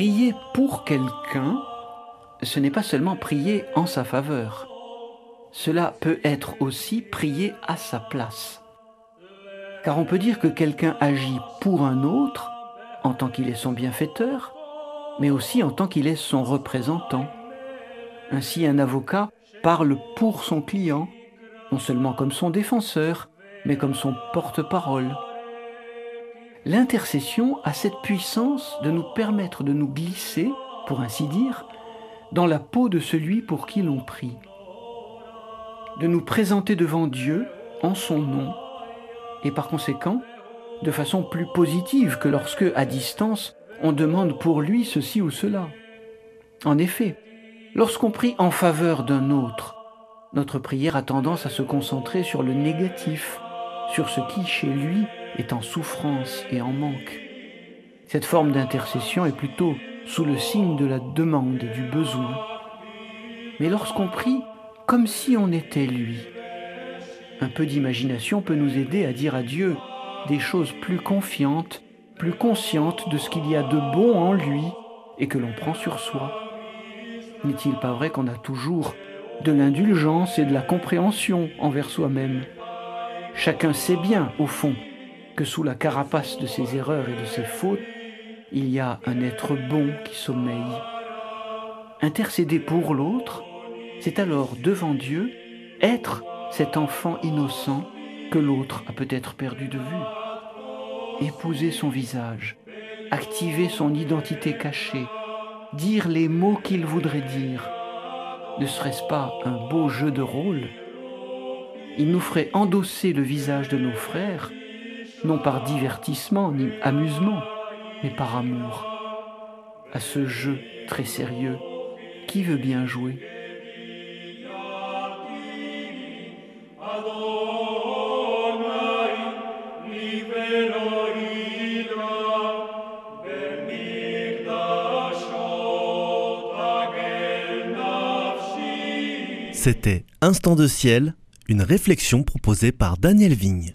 Prier pour quelqu'un, ce n'est pas seulement prier en sa faveur. Cela peut être aussi prier à sa place. Car on peut dire que quelqu'un agit pour un autre en tant qu'il est son bienfaiteur, mais aussi en tant qu'il est son représentant. Ainsi, un avocat parle pour son client, non seulement comme son défenseur, mais comme son porte-parole. L'intercession a cette puissance de nous permettre de nous glisser, pour ainsi dire, dans la peau de celui pour qui l'on prie, de nous présenter devant Dieu en son nom, et par conséquent, de façon plus positive que lorsque, à distance, on demande pour lui ceci ou cela. En effet, lorsqu'on prie en faveur d'un autre, notre prière a tendance à se concentrer sur le négatif, sur ce qui, chez lui, est en souffrance et en manque. Cette forme d'intercession est plutôt sous le signe de la demande, du besoin. Mais lorsqu'on prie comme si on était lui, un peu d'imagination peut nous aider à dire à Dieu des choses plus confiantes, plus conscientes de ce qu'il y a de bon en lui et que l'on prend sur soi. N'est-il pas vrai qu'on a toujours de l'indulgence et de la compréhension envers soi-même? Chacun sait bien, au fond, que sous la carapace de ses erreurs et de ses fautes, il y a un être bon qui sommeille. Intercéder pour l'autre, c'est alors devant Dieu être cet enfant innocent que l'autre a peut-être perdu de vue. Épouser son visage, activer son identité cachée, dire les mots qu'il voudrait dire. Ne serait-ce pas un beau jeu de rôle? Il nous ferait endosser le visage de nos frères, non par divertissement ni amusement, mais par amour. À ce jeu très sérieux, qui veut bien jouer? C'était Instant de ciel, une réflexion proposée par Daniel Vigne.